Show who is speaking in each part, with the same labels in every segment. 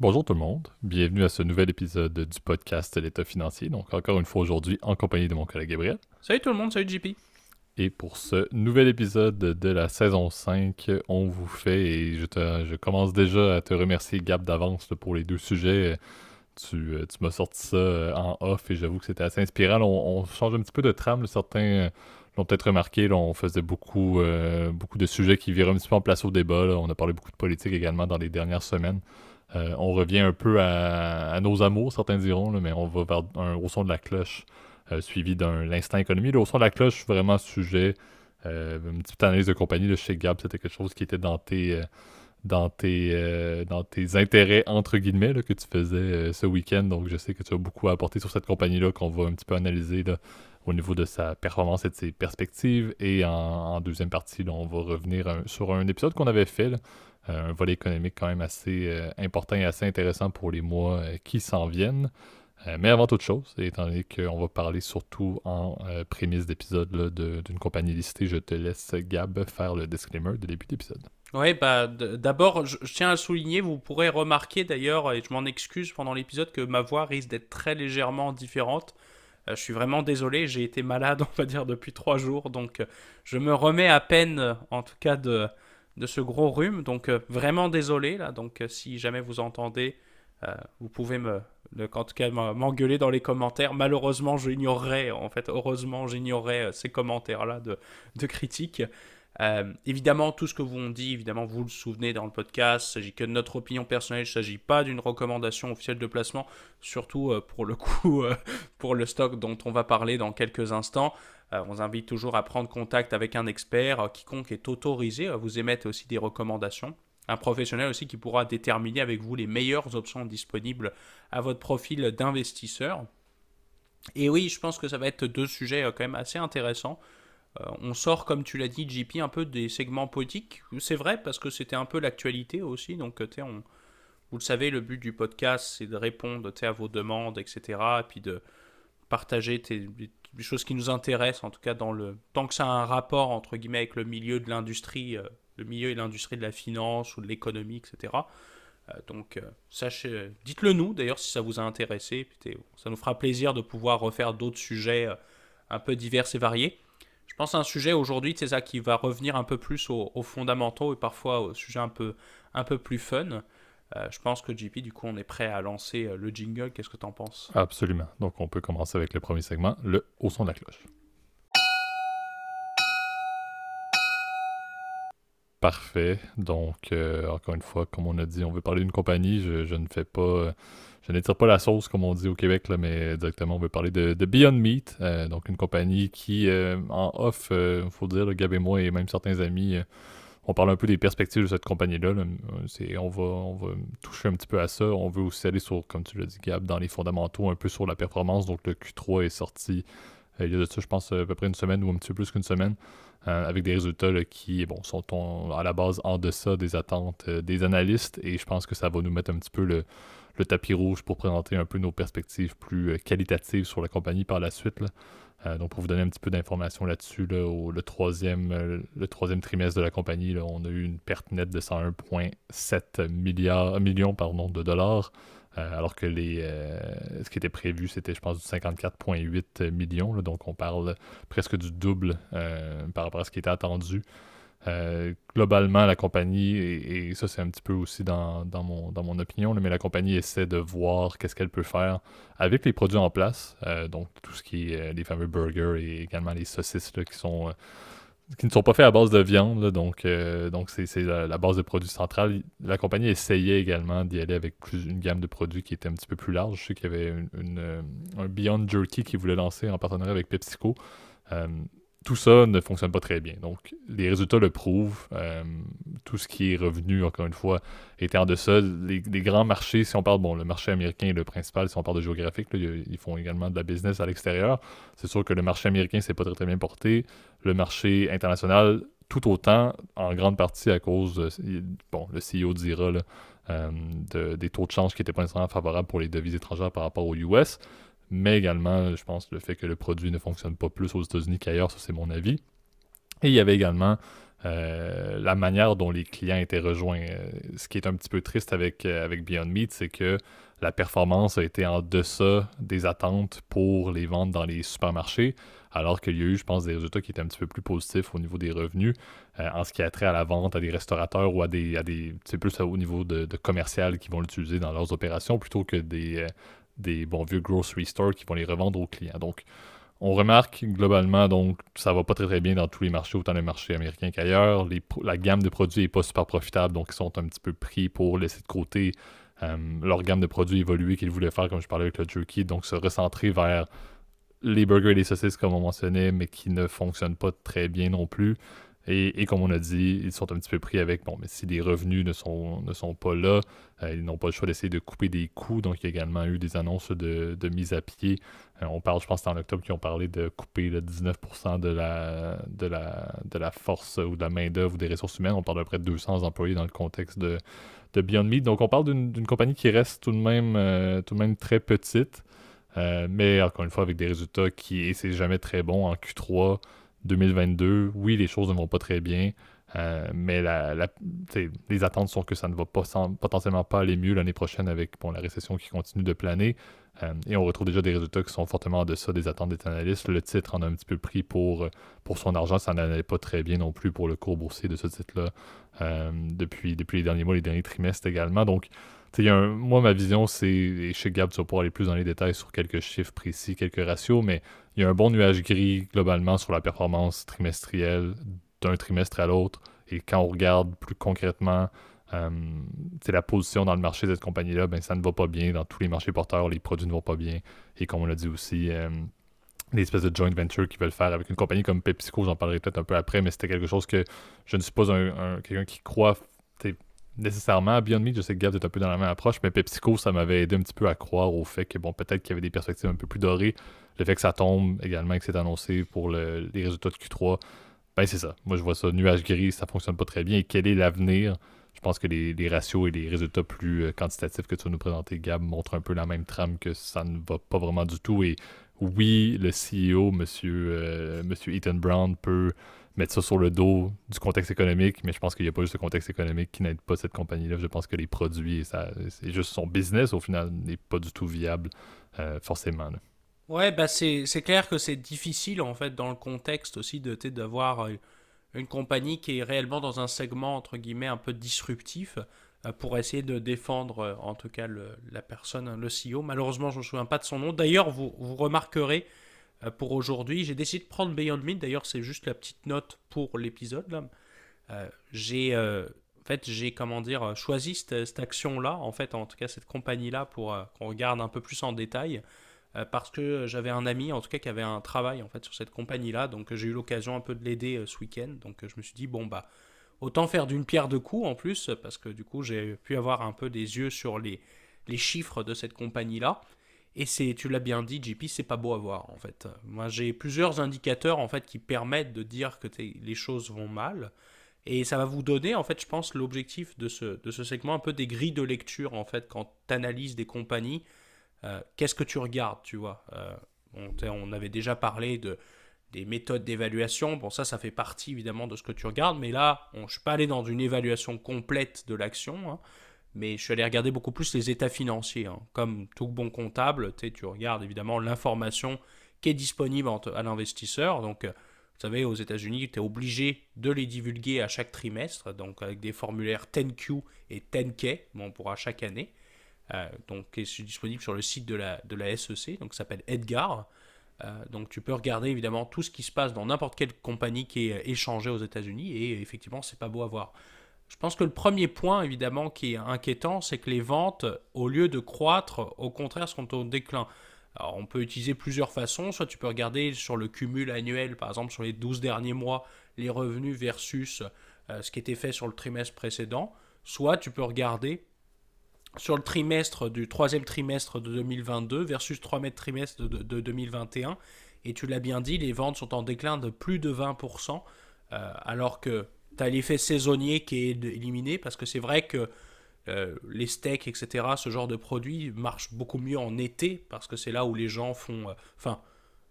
Speaker 1: Bonjour tout le monde, bienvenue à ce nouvel épisode du podcast L'État financier. Donc encore une fois aujourd'hui en compagnie de mon collègue Gabriel.
Speaker 2: Salut tout le monde, salut JP.
Speaker 1: Et pour ce nouvel épisode de la saison 5, on vous fait, et je, je commence déjà à te remercier Gab d'avance pour les deux sujets. Tu, euh, tu m'as sorti ça euh, en off et j'avoue que c'était assez inspirant. On, change un petit peu de trame, certains euh, l'ont peut-être remarqué, là, on faisait beaucoup, beaucoup de sujets qui viraient un petit peu en place au débat. On a parlé beaucoup de politique également dans les dernières semaines. Euh, on revient un peu à, nos amours, certains diront, mais on va vers un au son de la cloche, euh, suivi d'un l'instant économie. Le au son de la cloche, vraiment sujet, euh, une petite analyse de compagnie de chez Gab, c'était quelque chose qui était dans tes, dans tes, dans tes intérêts, entre guillemets, que tu faisais ce week-end. Donc je sais que tu as beaucoup à apporter sur cette compagnie-là qu'on va un petit peu analyser au niveau de sa performance et de ses perspectives. Et en, deuxième partie, on va revenir sur un épisode qu'on avait fait. Euh, un volet économique quand même assez euh, important et assez intéressant pour les mois euh, qui s'en viennent. mais avant toute chose, étant donné qu'on va parler surtout en prémisse d'épisode d'une compagnie listée, je te laisse, Gab, faire le disclaimer de début d'épisode.
Speaker 2: Oui, bah, d'abord, je, tiens à souligner, vous pourrez remarquer d'ailleurs, et je m'en excuse pendant l'épisode, que ma voix risque d'être très légèrement différente. je suis vraiment désolé, j'ai été malade, on va dire, depuis trois jours, donc je me remets à peine, en tout cas, de, de ce gros rhume. Donc euh, vraiment désolé là. Donc euh, si jamais vous entendez, euh, vous pouvez me, en tout cas m'engueuler dans les commentaires. Malheureusement, j'ignorerai, en fait, heureusement, j'ignorerai ces commentaires-là de, de critiques. évidemment, tout ce que vous on dit, évidemment, vous le souvenez dans le podcast, il s'agit que de notre opinion personnelle, il ne s'agit pas d'une recommandation officielle de placement, surtout pour le coup, pour le stock dont on va parler dans quelques instants. Euh, on vous invite toujours à prendre contact avec un expert. Euh, quiconque est autorisé à vous émettre aussi des recommandations. Un professionnel aussi qui pourra déterminer avec vous les meilleures options disponibles à votre profil d'investisseur. Et oui, je pense que ça va être deux sujets euh, quand même assez intéressants. on sort, comme tu l'as dit, JP, un peu des segments politiques. C'est vrai, parce que c'était un peu l'actualité aussi. Donc, on, vous le savez, le but du podcast, c'est de répondre à vos demandes, etc. Et puis de partager tes, des choses qui nous intéressent, en tout cas dans le tant que ça a un rapport entre guillemets avec le milieu de l'industrie, euh, le milieu et l'industrie de la finance ou de l'économie, etc. Euh, donc euh, sachez, dites-le nous d'ailleurs si ça vous a intéressé, ça nous fera plaisir de pouvoir refaire d'autres sujets un peu divers et variés. Je pense à un sujet aujourd'hui, c'est ça qui va revenir un peu plus aux, aux, fondamentaux et parfois aux sujets un peu, un peu plus fun. Euh, je pense que JP, du coup, on est prêt à lancer euh, le jingle. Qu'est-ce que tu en penses?
Speaker 1: Absolument. Donc, on peut commencer avec le premier segment, le au son de la cloche. Parfait. Donc, euh, encore une fois, comme on a dit, on veut parler d'une compagnie. Je, ne fais pas. je n'étire pas la sauce, comme on dit au Québec, mais directement, on veut parler de, Beyond Meat. donc, une compagnie qui, en off, il faut dire, Gab et moi et même certains amis, on parle un peu des perspectives de cette compagnie-là. On, va, on va toucher un petit peu à ça. On veut aussi aller sur, comme tu l'as dit, Gab, dans les fondamentaux, un peu sur la performance. Donc le Q3 est sorti euh, il y a de ça, je pense, à peu près une semaine ou un petit peu plus qu'une semaine, euh, avec des résultats qui sont à la base en deçà des attentes euh, des analystes. Et je pense que ça va nous mettre un petit peu le, tapis rouge pour présenter un peu nos perspectives plus qualitatives sur la compagnie par la suite. Euh, donc, pour vous donner un petit peu d'informations là-dessus, le, troisième, euh, le troisième trimestre de la compagnie, on a eu une perte nette de 101,7 millions de dollars, euh, alors que ce qui était prévu, c'était, je pense, du 54,8 millions. donc, on parle presque du double par rapport à ce qui était attendu. Euh, globalement, la compagnie, et, ça c'est un petit peu aussi dans, mon, dans mon opinion, mais la compagnie essaie de voir qu'est-ce qu'elle peut faire avec les produits en place, euh, donc tout ce qui est euh, les fameux burgers et également les saucisses qui sont qui ne sont pas faits à base de viande, donc donc c'est la, base de produits centrale. La compagnie essayait également d'y aller avec plus, une gamme de produits qui était un petit peu plus large. Je sais qu'il y avait une, un Beyond Jerky qui voulait lancer en partenariat avec PepsiCo tout ça ne fonctionne pas très bien. Donc, les résultats le prouvent. Euh, tout ce qui est revenu, encore une fois, était en deçà. Les, les, grands marchés, si on parle, bon, le marché américain est le principal, si on parle de géographique, ils font également de la business à l'extérieur. C'est sûr que le marché américain s'est pas très, très bien porté. Le marché international, tout autant, en grande partie à cause, de, bon, le CEO dira, euh, des taux de change qui n'étaient pas nécessairement favorables pour les devises étrangères par rapport aux US mais également, je pense, le fait que le produit ne fonctionne pas plus aux États-Unis qu'ailleurs, ça c'est mon avis. Et il y avait également la manière dont les clients étaient rejoints. ce qui est un petit peu triste avec, avec Beyond Meat, c'est que la performance a été en deçà des attentes pour les ventes dans les supermarchés, alors qu'il y a eu, je pense, des résultats qui étaient un petit peu plus positifs au niveau des revenus euh, en ce qui a trait à la vente à des restaurateurs ou à des. À des c'est plus au niveau de, commercial qui vont l'utiliser dans leurs opérations plutôt que des, euh, des bons vieux grocery stores qui vont les revendre aux clients. Donc, on remarque globalement, donc, ça va pas très très bien dans tous les marchés, autant les marchés américains qu'ailleurs. La gamme de produits n'est pas super profitable, donc ils sont un petit peu pris pour laisser de côté euh, leur gamme de produits évoluer qu'ils voulaient faire, comme je parlais avec le jerky, donc se recentrer vers les burgers et les saucisses, comme on mentionnait, mais qui ne fonctionnent pas très bien non plus. Et, comme on a dit, ils sont un petit peu pris avec, bon, mais si les revenus ne sont, ne sont pas là, euh, ils n'ont pas le choix d'essayer de couper des coûts. Donc, il y a également eu des annonces de, mise à pied. Euh, on parle, je pense, en octobre, qui ont parlé de couper le 19% de la, de, la, de la force ou de la main-d'œuvre ou des ressources humaines. On parle de près de 200 employés dans le contexte de, de Beyond Meat. Donc, on parle d'une compagnie qui reste tout de même, euh, tout de même très petite. mais encore une fois, avec des résultats qui, et c'est jamais très bon en Q3, 2022, oui, les choses ne vont pas très bien, euh, mais les attentes sont que ça ne va pas potentiellement pas aller mieux l'année prochaine avec la récession qui continue de planer. Euh, et on retrouve déjà des résultats qui sont fortement en deçà des attentes des analystes. Le titre en a un petit peu pris pour, pour son argent. Ça n'allait pas très bien non plus pour le cours boursier de ce titre-là euh, depuis, depuis les derniers mois, les derniers trimestres également. Donc, moi, ma vision, c'est, chez Gab, tu vas pouvoir aller plus dans les détails sur quelques chiffres précis, quelques ratios, mais il y a un bon nuage gris globalement sur la performance trimestrielle d'un trimestre à l'autre. Et quand on regarde plus concrètement euh, la position dans le marché de cette compagnie-là, ben, ça ne va pas bien. Dans tous les marchés porteurs, les produits ne vont pas bien. Et comme on l'a dit aussi, euh, les espèces de joint venture qu'ils veulent faire avec une compagnie comme PepsiCo, j'en parlerai peut-être un peu après, mais c'était quelque chose que je ne suis pas un, quelqu'un qui croit nécessairement Beyond Meat. Je sais que Gab est un peu dans la même approche, mais PepsiCo, ça m'avait aidé un petit peu à croire au fait que, bon, peut-être qu'il y avait des perspectives un peu plus dorées. Le fait que ça tombe également, que c'est annoncé pour les résultats de Q3, ben c'est ça. Moi, je vois ça, nuage gris, ça fonctionne pas très bien. Et quel est l'avenir? Je pense que les, ratios et les résultats plus euh, quantitatifs que tu vas nous présenter, Gab, montrent un peu la même trame que ça ne va pas vraiment du tout. Et oui, le CEO, monsieur, euh, monsieur Ethan Brown, peut mettre ça sur le dos du contexte économique, mais je pense qu'il n'y a pas juste le contexte économique qui n'aide pas cette compagnie-là. Je pense que les produits, c'est juste son business, au final, n'est pas du tout viable, euh, forcément.
Speaker 2: Ouais, bah c'est, clair que c'est difficile, en fait, dans le contexte aussi, de, d'avoir euh, une compagnie qui est réellement dans un segment, entre guillemets, un peu disruptif, euh, pour essayer de défendre, en tout cas, la personne, le CEO. Malheureusement, je ne me souviens pas de son nom. D'ailleurs, vous, vous remarquerez pour aujourd'hui. J'ai décidé de prendre Beyond Meat, d'ailleurs c'est juste la petite note pour l'épisode. Euh, j'ai euh, en fait j'ai comment dire choisi cette, action là, en fait en tout cas cette compagnie là pour qu'on regarde un peu plus en détail parce que j'avais un ami en tout cas qui avait un travail en fait sur cette compagnie là, donc j'ai eu l'occasion un peu de l'aider ce week-end, donc je me suis dit bon bah autant faire d'une pierre deux coups en plus parce que du coup j'ai pu avoir un peu des yeux sur les les chiffres de cette compagnie là et c'est, tu l'as bien dit, JP, c'est pas beau à voir en fait. Moi, j'ai plusieurs indicateurs en fait qui permettent de dire que les choses vont mal. Et ça va vous donner, en fait, je pense, l'objectif de ce, de ce segment, un peu des grilles de lecture, en fait, quand tu analyses des compagnies. Euh, qu'est-ce que tu regardes, tu vois? Euh, on, avait déjà parlé de, des méthodes d'évaluation. Bon, ça, ça fait partie, évidemment, de ce que tu regardes. Mais là, on, je ne suis pas allé dans une évaluation complète de l'action. Hein mais je suis allé regarder beaucoup plus les états financiers. Hein. Comme tout bon comptable, tu regardes évidemment l'information qui est disponible à l'investisseur. Donc, euh, vous savez, aux États-Unis, tu es obligé de les divulguer à chaque trimestre, donc avec des formulaires 10Q et 10K, bon, pour à chaque année. Euh, donc, c'est disponible sur le site de la, SEC, donc s'appelle Edgar. Euh, donc, tu peux regarder évidemment tout ce qui se passe dans n'importe quelle compagnie qui est échangée aux États-Unis, et effectivement, c'est pas beau à voir. Je pense que le premier point, évidemment, qui est inquiétant, c'est que les ventes, au lieu de croître, au contraire, sont au déclin. Alors, on peut utiliser plusieurs façons. Soit tu peux regarder sur le cumul annuel, par exemple, sur les 12 derniers mois, les revenus versus euh, ce qui était fait sur le trimestre précédent. Soit tu peux regarder sur le trimestre du troisième trimestre de 2022 versus troisième trimestre de, de, 2021. Et tu l'as bien dit, les ventes sont en déclin de plus de 20%, euh, alors que tu as l'effet saisonnier qui est éliminé parce que c'est vrai que euh, les steaks, etc., ce genre de produits marchent beaucoup mieux en été parce que c'est là où les gens font. Euh, enfin,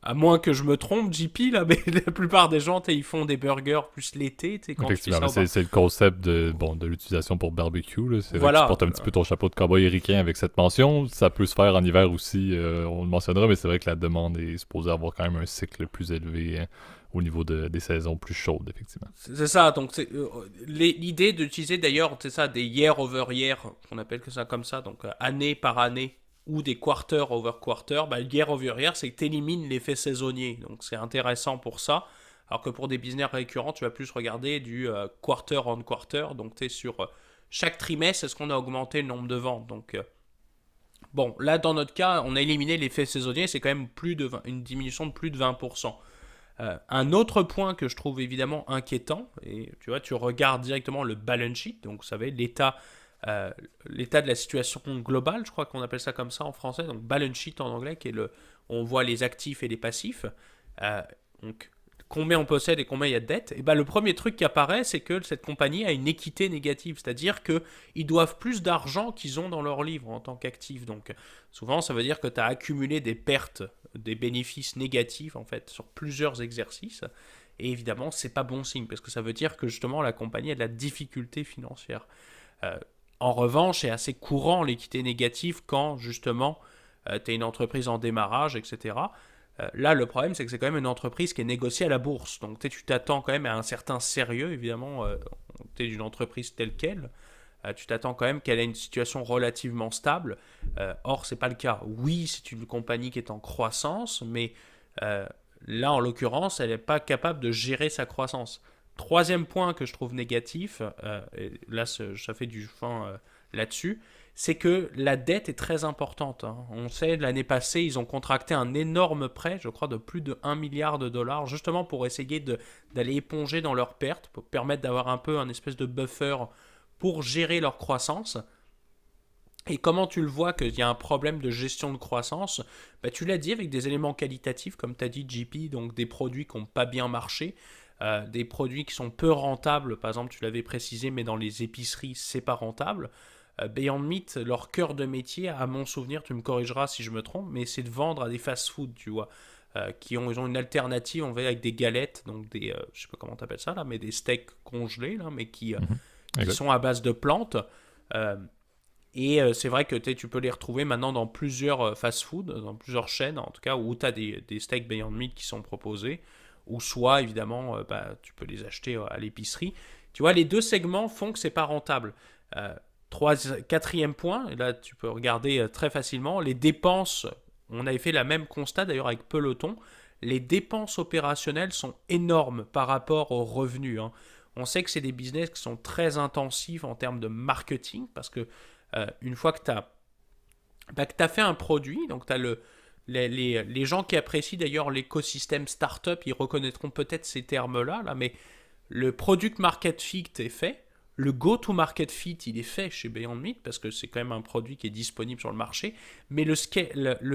Speaker 2: À moins que je me trompe, JP, là, mais la plupart des gens, ils font des burgers plus l'été.
Speaker 1: Effectivement, c'est le concept de, bon, de l'utilisation pour barbecue. C'est voilà. tu portes un petit peu ton chapeau de cowboy éricain avec cette mention. Ça peut se faire en hiver aussi, euh, on le mentionnera, mais c'est vrai que la demande est supposée avoir quand même un cycle plus élevé hein, au niveau de, des saisons plus chaudes, effectivement.
Speaker 2: C'est ça, donc euh, l'idée d'utiliser d'ailleurs, c'est ça, des year over year, on appelle que ça comme ça, donc euh, année par année ou des quarter over quarter, bah, year over year, c'est que tu élimines l'effet saisonnier. Donc c'est intéressant pour ça. Alors que pour des business récurrents, tu vas plus regarder du euh, quarter on quarter. Donc tu es sur chaque trimestre, est-ce qu'on a augmenté le nombre de ventes? Donc bon, là dans notre cas, on a éliminé l'effet saisonnier, c'est quand même plus de une diminution de plus de 20%. Un autre point que je trouve évidemment inquiétant, et tu vois, tu regardes directement le balance sheet, donc vous savez, l'état euh, l'état de la situation globale, je crois qu'on appelle ça comme ça en français, donc balance sheet en anglais, qui est le, on voit les actifs et les passifs. Euh, donc combien on possède et combien il y a de dettes, et ben le premier truc qui apparaît, c'est que cette compagnie a une équité négative, c'est-à-dire qu'ils doivent plus d'argent qu'ils ont dans leur livre en tant qu'actifs. Donc souvent, ça veut dire que tu as accumulé des pertes, des bénéfices négatifs en fait sur plusieurs exercices. Et évidemment, c'est pas bon signe parce que ça veut dire que justement la compagnie a de la difficulté financière. Euh, en revanche, c'est assez courant l'équité négative quand justement euh, tu es une entreprise en démarrage, etc. Euh, là, le problème, c'est que c'est quand même une entreprise qui est négociée à la bourse. Donc tu t'attends quand même à un certain sérieux, évidemment. Euh, tu es une entreprise telle qu'elle. tu t'attends quand même qu'elle ait une situation relativement stable. or, c'est pas le cas. Oui, c'est une compagnie qui est en croissance, mais là, en l'occurrence, elle n'est pas capable de gérer sa croissance. Troisième point que je trouve négatif, euh, et là ça fait du fin euh, là-dessus, c'est que la dette est très importante. Hein. On sait, l'année passée, ils ont contracté un énorme prêt, je crois de plus de 1 milliard de dollars, justement pour essayer d'aller éponger dans leurs pertes, pour permettre d'avoir un peu un espèce de buffer pour gérer leur croissance. Et comment tu le vois qu'il y a un problème de gestion de croissance? Bah, Tu l'as dit avec des éléments qualitatifs, comme tu as dit JP, donc des produits qui n'ont pas bien marché. Euh, des produits qui sont peu rentables, par exemple tu l'avais précisé, mais dans les épiceries c'est pas rentable. Euh, Beyond Meat, leur cœur de métier, à mon souvenir, tu me corrigeras si je me trompe, mais c'est de vendre à des fast-food, tu vois, euh, qui ont, ils ont une alternative, on va avec des galettes, donc des, je sais pas comment tu appelles ça là, mais des steaks congelés là, mais qui, mhm. sont à base de plantes. Et c'est vrai que tu peux les retrouver maintenant dans plusieurs fast-food, dans plusieurs chaînes en tout cas, où tu as des, des, steaks Beyond Meat qui sont proposés ou soit évidemment euh, bah, tu peux les acheter euh, à l'épicerie. Tu vois, les deux segments font que c'est pas rentable. Euh, quatrième point, et là tu peux regarder très facilement, les dépenses, on avait fait la même constat d'ailleurs avec Peloton, les dépenses opérationnelles sont énormes par rapport aux revenus. Hein. On sait que c'est des business qui sont très intensifs en termes de marketing parce que une fois que tu as, bah, fait un produit, donc tu le, les, gens qui apprécient d'ailleurs l'écosystème startup, ils reconnaîtront peut-être ces termes-là, là, mais le product market fit est fait, le go-to-market fit, il est fait chez Beyond Meat parce que c'est quand même un produit qui est disponible sur le marché, mais le,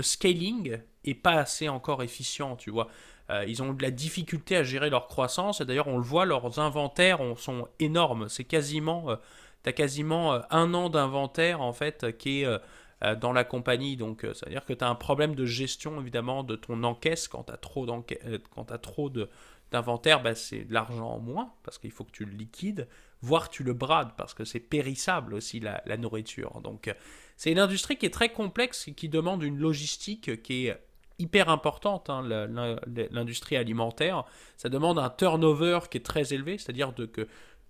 Speaker 2: scaling est pas assez encore efficient, tu vois. Euh, ils ont de la difficulté à gérer leur croissance, et d'ailleurs on le voit, leurs inventaires sont énormes. C'est quasiment, euh, tu as quasiment euh, un an d'inventaire en fait qui est dans la compagnie. Donc, c'est-à-dire que tu as un problème de gestion, évidemment, de ton encaisse. Quand tu as trop euh, d'inventaire, bah, c'est de l'argent en moins, parce qu'il faut que tu le liquides, voire tu le brades, parce que c'est périssable aussi la, nourriture. Donc, c'est une industrie qui est très complexe et qui demande une logistique qui est hyper importante, hein, l'industrie alimentaire. Ça demande un turnover qui est très élevé, c'est-à-dire que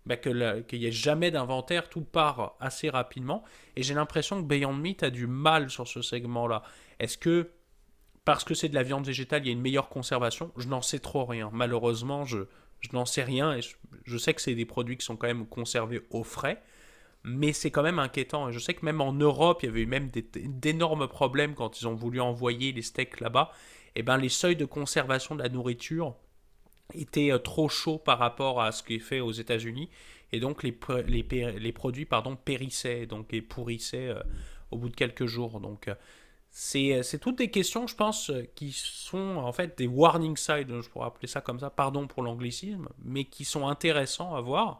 Speaker 2: bah, qu'il n'y ait jamais d'inventaire, tout part assez rapidement. Et j'ai l'impression que Beyond Meat a du mal sur ce segment-là. Est-ce que parce que c'est de la viande végétale, il y a une meilleure conservation Je n'en sais trop rien. Malheureusement, je, je n'en sais rien. Et je, sais que c'est des produits qui sont quand même conservés au frais. Mais c'est quand même inquiétant. Je sais que même en Europe, il y avait eu même d'énormes problèmes quand ils ont voulu envoyer les steaks là-bas. Et eh ben les seuils de conservation de la nourriture était euh, trop chaud par rapport à ce qui est fait aux États-Unis et donc les, les, les, produits pardon, périssaient donc, et pourrissaient euh, au bout de quelques jours. Donc euh, c'est toutes des questions, je pense, qui sont en fait des warning signs, je pourrais appeler ça comme ça, pardon pour l'anglicisme, mais qui sont intéressants à voir.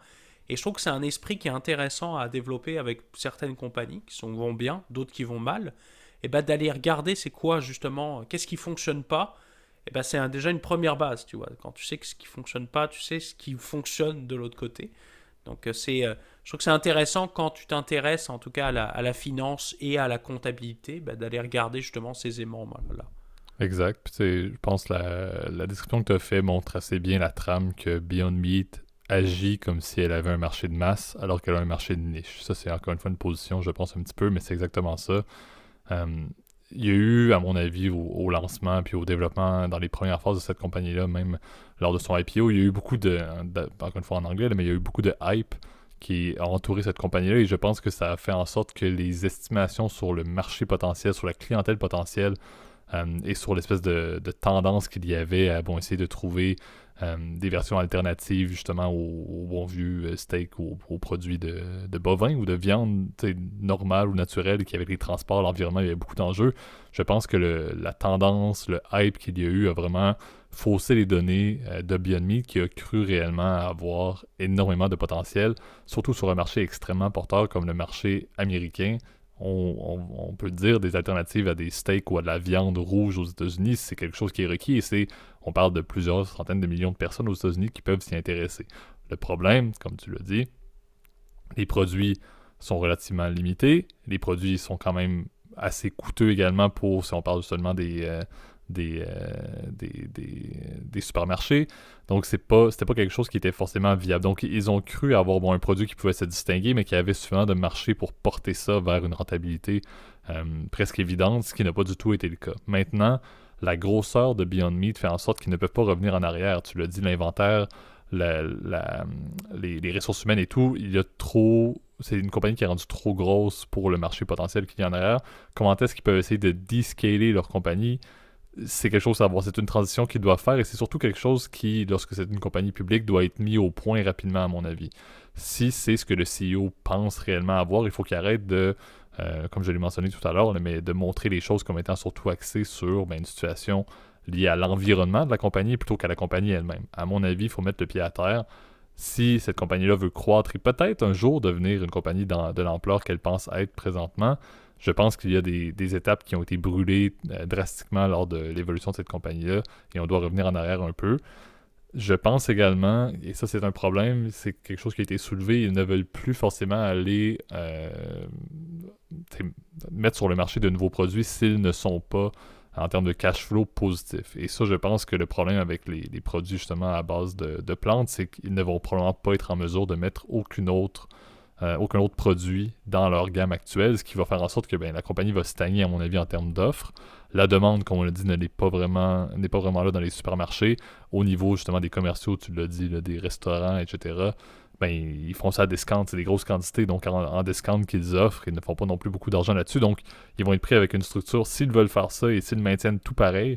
Speaker 2: Et je trouve que c'est un esprit qui est intéressant à développer avec certaines compagnies qui vont bien, d'autres qui vont mal. Et ben d'aller regarder c'est quoi justement, qu'est-ce qui fonctionne pas eh ben c'est déjà une première base, tu vois. Quand tu sais que ce qui fonctionne pas, tu sais ce qui fonctionne de l'autre côté. Donc c'est, je trouve que c'est intéressant quand tu t'intéresses en tout cas à la, finance et à la comptabilité, ben, d'aller regarder justement ces aimants là.
Speaker 1: Exact. Je pense que la, la description que tu as fait montre assez bien la trame que Beyond Meat agit comme si elle avait un marché de masse alors qu'elle a un marché de niche. Ça, c'est encore une fois une position, je pense, un petit peu, mais c'est exactement ça. Euh, il y a eu, à mon avis, au, lancement puis au développement dans les premières phases de cette compagnie-là, même lors de son IPO, il y a eu beaucoup de, encore une fois en anglais, mais il y a eu beaucoup de hype qui a entouré cette compagnie-là et je pense que ça a fait en sorte que les estimations sur le marché potentiel, sur la clientèle potentielle euh, et sur l'espèce de, tendance qu'il y avait à essayer de trouver euh, des versions alternatives justement au, bon vieux euh, steak ou aux produits de, de, bovin ou de viande normale ou naturelle qui avec les transports, l'environnement, il y avait beaucoup d'enjeux. Je pense que la tendance, le hype qu'il y a eu a vraiment faussé les données de Beyond Meat qui a cru réellement avoir énormément de potentiel, surtout sur un marché extrêmement porteur comme le marché américain on, peut dire des alternatives à des steaks ou à de la viande rouge aux États-Unis, c'est quelque chose qui est requis on parle de plusieurs centaines de millions de personnes aux États-Unis qui peuvent s'y intéresser. Le problème, comme tu l'as dit, les produits sont relativement limités, les produits sont quand même assez coûteux également pour, si on parle seulement des, euh, euh, des, des, supermarchés. Donc, c'est pas, c'était pas quelque chose qui était forcément viable. Donc, ils ont cru avoir bon, un produit qui pouvait se distinguer, mais qui avait suffisamment de marché pour porter ça vers une rentabilité euh, presque évidente, ce qui n'a pas du tout été le cas. Maintenant, la grosseur de Beyond Meat fait en sorte qu'ils ne peuvent pas revenir en arrière. Tu l'as dit, l'inventaire, les, ressources humaines et tout, il y a trop. C'est une compagnie qui est rendue trop grosse pour le marché potentiel qu'il y a en arrière. Comment est-ce qu'ils peuvent essayer de descaler leur compagnie? C'est quelque chose à voir. C'est une transition qu'ils doivent faire et c'est surtout quelque chose qui, lorsque c'est une compagnie publique, doit être mis au point rapidement, à mon avis. Si c'est ce que le CEO pense réellement avoir, il faut qu'il arrête de, euh, comme je l'ai mentionné tout à l'heure, mais de montrer les choses comme étant surtout axées sur ben, une situation liée à l'environnement de la compagnie plutôt qu'à la compagnie elle-même. À mon avis, il faut mettre le pied à terre. Si cette compagnie-là veut croître et peut-être un jour devenir une compagnie de l'ampleur qu'elle pense être présentement, je pense qu'il y a des, étapes qui ont été brûlées euh, drastiquement lors de l'évolution de cette compagnie-là et on doit revenir en arrière un peu. Je pense également, et ça c'est un problème, c'est quelque chose qui a été soulevé, ils ne veulent plus forcément aller euh, mettre sur le marché de nouveaux produits s'ils ne sont pas en termes de cash flow positifs. Et ça, je pense que le problème avec les, produits justement à base de plantes, c'est qu'ils ne vont probablement pas être en mesure de mettre aucune autre euh, aucun autre produit dans leur gamme actuelle, ce qui va faire en sorte que ben, la compagnie va stagner, à mon avis, en termes d'offres. La demande, comme on l'a dit, n'est pas vraiment pas vraiment là dans les supermarchés. Au niveau justement des commerciaux, tu l'as dit, des restaurants, etc. Ben, ils font ça à discount, c'est des grosses quantités, donc en, en qu'ils offrent, ils ne font pas non plus beaucoup d'argent là-dessus, donc ils vont être pris avec une structure. S'ils veulent faire ça et s'ils maintiennent tout pareil,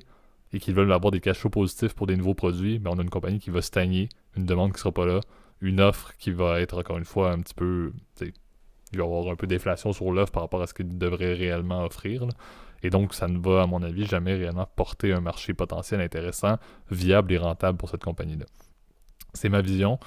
Speaker 1: et qu'ils veulent avoir des cash positifs pour des nouveaux produits, ben on a une compagnie qui va stagner, une demande qui ne sera pas là, une offre qui va être encore une fois un petit peu. Il va y avoir un peu d'inflation sur l'offre par rapport à ce qu'il devrait réellement offrir. Et donc, ça ne va, à mon avis, jamais réellement porter un marché potentiel intéressant, viable et rentable pour cette compagnie-là. C'est ma vision.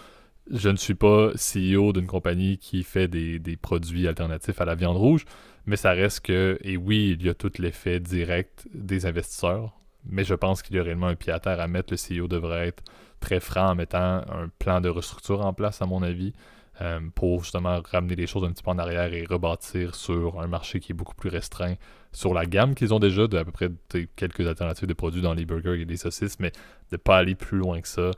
Speaker 1: Je ne suis pas CEO d'une compagnie qui fait des, des, produits alternatifs à la viande rouge, mais ça reste que, et oui, il y a tout l'effet direct des investisseurs, mais je pense qu'il y a réellement un pied à terre à mettre. Le CEO devrait être très franc en mettant un plan de restructure en place, à mon avis, euh, pour justement ramener les choses un petit peu en arrière et rebâtir sur un marché qui est beaucoup plus restreint sur la gamme qu'ils ont déjà de à peu près quelques alternatives de produits dans les burgers et les saucisses, mais de ne pas aller plus loin que ça.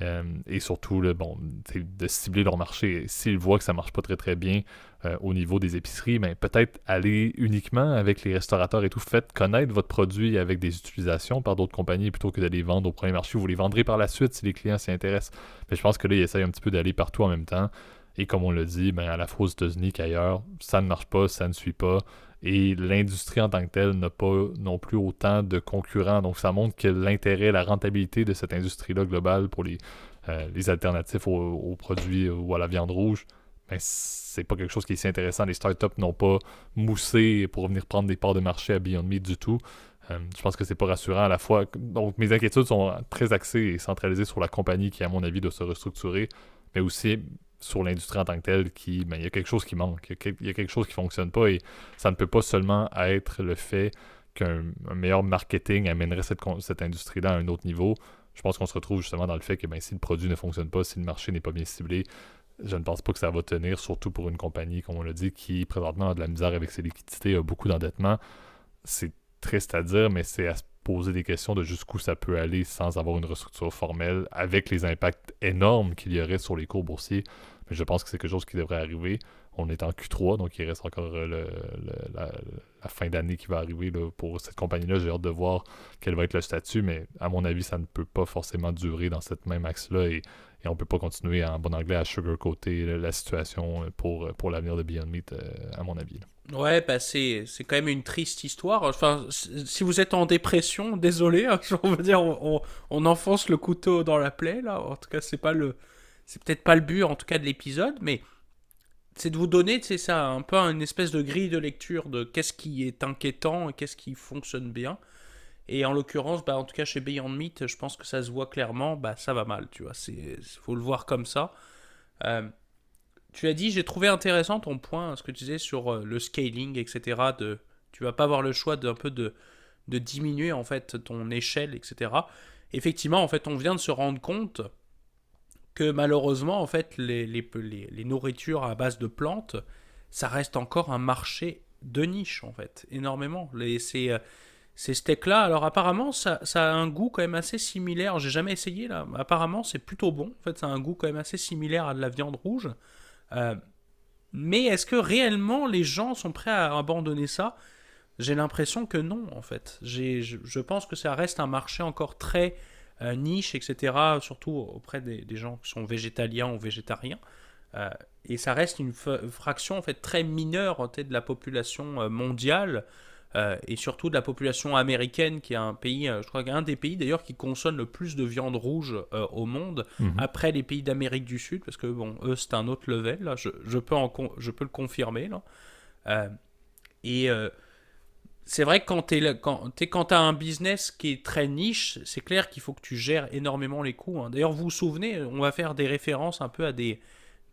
Speaker 1: Euh, et surtout, bon, de cibler leur marché. S'ils voient que ça marche pas très très bien euh, au niveau des épiceries, ben, peut-être aller uniquement avec les restaurateurs et tout. Faites connaître votre produit avec des utilisations par d'autres compagnies plutôt que d'aller vendre au premier marché. Vous les vendrez par la suite si les clients s'y intéressent. Mais je pense que là, ils essayent un petit peu d'aller partout en même temps. Et comme on le dit, ben, à la fois aux États-Unis qu'ailleurs, ça ne marche pas, ça ne suit pas. Et l'industrie en tant que telle n'a pas non plus autant de concurrents. Donc ça montre que l'intérêt, la rentabilité de cette industrie-là globale pour les, euh, les alternatifs aux, produits ou à la viande rouge, ben, c'est pas quelque chose qui est si intéressant. Les startups n'ont pas moussé pour venir prendre des parts de marché à Beyond Meat du tout. Euh, je pense que c'est pas rassurant à la fois. Donc mes inquiétudes sont très axées et centralisées sur la compagnie qui, à mon avis, doit se restructurer, mais aussi sur l'industrie en tant que telle qui ben, il y a quelque chose qui manque il y a, quelque chose qui fonctionne pas et ça ne peut pas seulement être le fait qu'un meilleur marketing amènerait cette, cette industrie-là à un autre niveau. Je pense qu'on se retrouve justement dans le fait que ben, si le produit ne fonctionne pas, si le marché n'est pas bien ciblé, je ne pense pas que ça va tenir, surtout pour une compagnie, comme on l'a dit, qui présentement a de la misère avec ses liquidités, a beaucoup d'endettement. C'est triste à dire, mais c'est à se poser des questions de jusqu'où ça peut aller sans avoir une restructure formelle, avec les impacts énormes qu'il y aurait sur les cours boursiers. Je pense que c'est quelque chose qui devrait arriver. On est en Q3, donc il reste encore euh, la, fin d'année qui va arriver pour cette compagnie-là. J'ai hâte de voir quel va être le statut, mais à mon avis, ça ne peut pas forcément durer dans cette même axe-là et, on peut pas continuer en bon anglais à sugarcoater la situation pour, pour l'avenir de Beyond Meat, euh, à mon avis.
Speaker 2: Ouais, bah c'est, quand même une triste histoire. Enfin, si vous êtes en dépression, désolé, hein, on va dire, on, enfonce le couteau dans la plaie, là. En tout cas, c'est pas le, c'est peut-être pas le but, en tout cas, de l'épisode, mais c'est de vous donner, c'est ça, un peu une espèce de grille de lecture de qu'est-ce qui est inquiétant et qu'est-ce qui fonctionne bien. Et en l'occurrence, bah, en tout cas chez Beyond Meat, je pense que ça se voit clairement, bah, ça va mal, tu vois. Il faut le voir comme ça. Euh, tu as dit, j'ai trouvé intéressant ton point, ce que tu disais sur euh, le scaling, etc. De, tu vas pas avoir le choix d'un peu de, de diminuer en fait ton échelle, etc. Effectivement, en fait, on vient de se rendre compte que malheureusement, en fait, les, les, les, nourritures à base de plantes, ça reste encore un marché de niche, en fait, énormément. C'est euh, ces steaks-là, alors apparemment, ça, a un goût quand même assez similaire. J'ai jamais essayé là. Apparemment, c'est plutôt bon. En fait, ça a un goût quand même assez similaire à de la viande rouge. Euh, mais est-ce que réellement les gens sont prêts à abandonner ça? J'ai l'impression que non, en fait. Je, pense que ça reste un marché encore très euh, niche, etc. Surtout auprès des, gens qui sont végétaliens ou végétariens. Euh, et ça reste une fraction en fait très mineure de la population mondiale. Euh, et surtout de la population américaine, qui est un pays, je crois qu'un des pays d'ailleurs qui consomme le plus de viande rouge euh, au monde, mhm. après les pays d'Amérique du Sud, parce que bon, eux c'est un autre level, là, je, je peux, en, je peux le confirmer. Là. et c'est vrai que quand tu quand, as un business qui est très niche, c'est clair qu'il faut que tu gères énormément les coûts. Hein. D'ailleurs, vous vous souvenez, on va faire des références un peu à des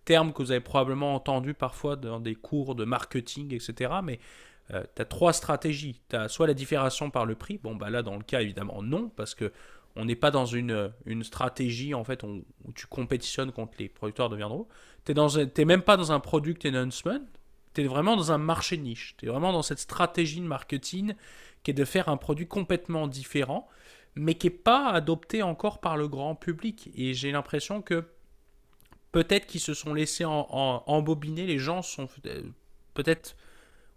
Speaker 2: termes que vous avez probablement entendus parfois dans des cours de marketing, etc. Mais euh, tu as trois stratégies. Tu as soit la différenciation par le prix. Bon, bah là, dans le cas, évidemment, non, parce que on n'est pas dans une, stratégie en fait où, tu compétitionnes contre les producteurs de viande Tu n'es même pas dans un product announcement. Tu vraiment dans un marché niche. Tu es vraiment dans cette stratégie de marketing qui est de faire un produit complètement différent, mais qui n'est pas adopté encore par le grand public. Et j'ai l'impression que peut-être qu'ils se sont laissés embobiner. Les gens sont euh, peut-être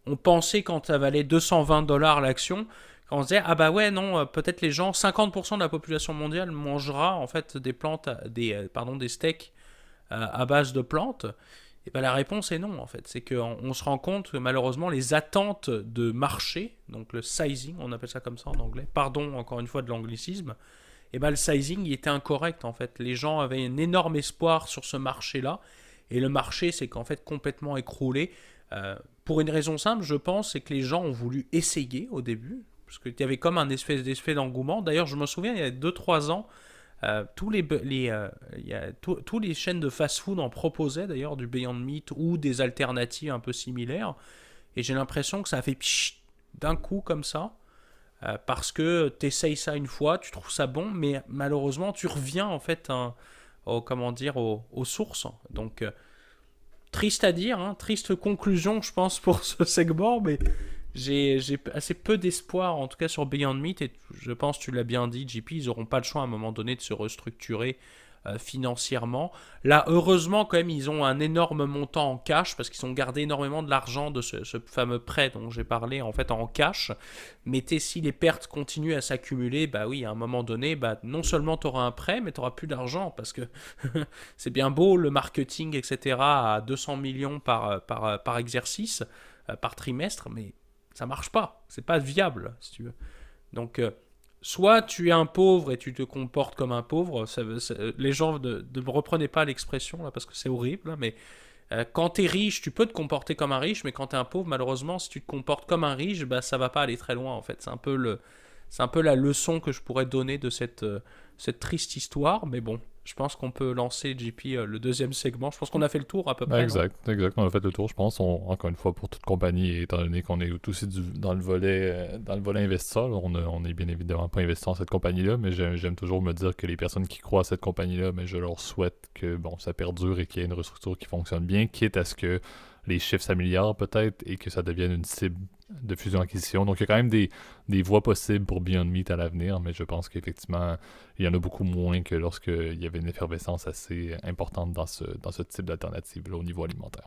Speaker 2: on pensait quand ça valait 220 dollars l'action, quand on disait ah bah ouais non euh, peut-être les gens 50% de la population mondiale mangera en fait des plantes des euh, pardon des steaks à base de plantes et ben la réponse est non en fait. C'est qu'on on se rend compte que malheureusement les attentes de marché donc le sizing on appelle ça comme ça en anglais pardon encore une fois de l'anglicisme et ben le sizing était incorrect en fait. Les gens avaient un énorme espoir sur ce marché là et le marché s'est qu'en fait complètement écroulé. Pour une raison simple, je pense, c'est que les gens ont voulu essayer au début, parce qu'il y avait comme un espèce d'effet d'engouement. D'ailleurs, je me souviens, il y a 2-3 ans, euh, tous les, euh, y a tous les chaînes de fast-food en proposaient d'ailleurs du Beyond Meat ou des alternatives un peu similaires. Et j'ai l'impression que ça a fait d'un coup comme ça. Euh, parce que tu essayes ça une fois, tu trouves ça bon, mais malheureusement tu reviens en fait au, comment dire, aux sources. Donc triste à dire, hein, triste conclusion, je pense, pour ce segment, mais j'ai assez peu d'espoir, en tout cas sur Beyond Meat, et je pense, tu l'as bien dit, JP, ils n'auront pas le choix à un moment donné de se restructurer euh, financièrement. Là, heureusement, quand même, ils ont un énorme montant en cash parce qu'ils ont gardé énormément de l'argent de ce, fameux prêt dont j'ai parlé en fait en cash. Mais si les pertes continuent à s'accumuler, bah oui, à un moment donné, bah, non seulement tu auras un prêt, mais tu n'auras plus d'argent parce que c'est bien beau le marketing, etc., à 200 millions par, par, par exercice, euh, par trimestre, mais ça marche pas. C'est pas viable, si tu veux. Donc, euh, soit tu es un pauvre et tu te comportes comme un pauvre. les gens ne, me reprenez pas l'expression là parce que c'est horrible, hein, mais euh, quand tu es riche, tu peux te comporter comme un riche, mais quand tu es un pauvre, malheureusement, si tu te comportes comme un riche, bah, ça va pas aller très loin en fait. C'est un peu le, c'est un peu la leçon que je pourrais donner de cette, euh, cette triste histoire, mais bon, je pense qu'on peut lancer, JP, euh, le deuxième segment. Je pense qu'on a fait le tour à peu près.
Speaker 1: Exact, exact. On a fait le tour, je pense. encore une fois, pour toute compagnie, étant donné qu'on est aussi dans, le volet, euh, dans le volet investisseur, on, on est bien évidemment pas investisseur dans cette compagnie-là, mais j'aime toujours me dire que les personnes qui croient à cette compagnie-là, mais je leur souhaite que bon, ça perdure et qu'il y ait une restructure qui fonctionne bien, quitte à ce que les chiffres s'améliorent peut-être et que ça devienne une cible de fusion-acquisition. Donc il y a quand même des, des voies possibles pour Beyond Meat à l'avenir, mais je pense qu'effectivement, il y en a beaucoup moins que lorsqu'il y avait une effervescence assez importante dans ce, dans ce type d'alternative au niveau alimentaire.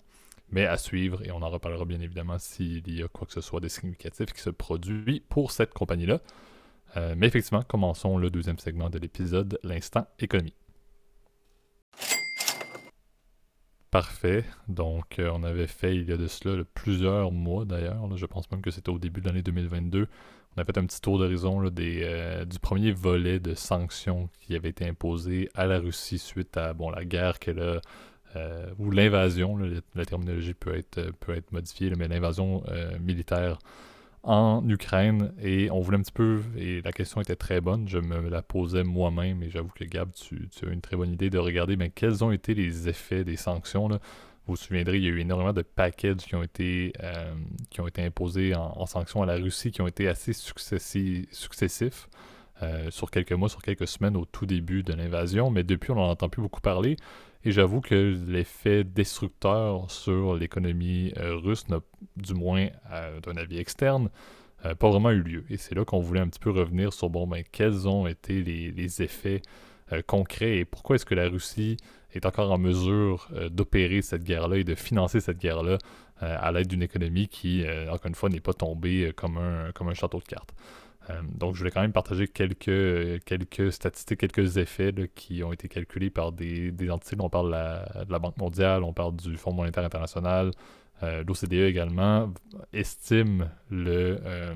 Speaker 1: Mais à suivre, et on en reparlera bien évidemment s'il y a quoi que ce soit de significatif qui se produit pour cette compagnie-là. Euh, mais effectivement, commençons le deuxième segment de l'épisode, l'instant économie. Parfait. Donc, euh, on avait fait il y a de cela plusieurs mois d'ailleurs. Je pense même que c'était au début de l'année 2022. On a fait un petit tour d'horizon euh, du premier volet de sanctions qui avait été imposé à la Russie suite à bon, la guerre qu'elle a, euh, ou l'invasion, la, terminologie peut être, peut être modifiée, mais l'invasion militaire en Ukraine et on voulait un petit peu, et la question était très bonne, je me la posais moi-même et j'avoue que Gab, tu, as eu une très bonne idée de regarder quels ont été les effets des sanctions. Là? Vous vous souviendrez, il y a eu énormément de packages qui ont été, euh, qui ont été imposés en, sanctions à la Russie qui ont été assez successifs. Euh, sur quelques mois, sur quelques semaines au tout début de l'invasion, mais depuis on n'en entend plus beaucoup parler. Et j'avoue que l'effet destructeur sur l'économie euh, russe n'a, du moins d'un avis externe, euh, pas vraiment eu lieu. Et c'est là qu'on voulait un petit peu revenir sur bon, ben, quels ont été les, effets euh, concrets et pourquoi est-ce que la Russie est encore en mesure d'opérer cette guerre-là et de financer cette guerre-là à l'aide d'une économie qui, encore une fois, n'est pas tombée comme un, comme un château de cartes. Euh, donc, je voulais quand même partager quelques, quelques statistiques, quelques effets qui ont été calculés par des, entités. On parle de la, Banque mondiale, on parle du Fonds monétaire international, euh, l'OCDE également, estime le, euh,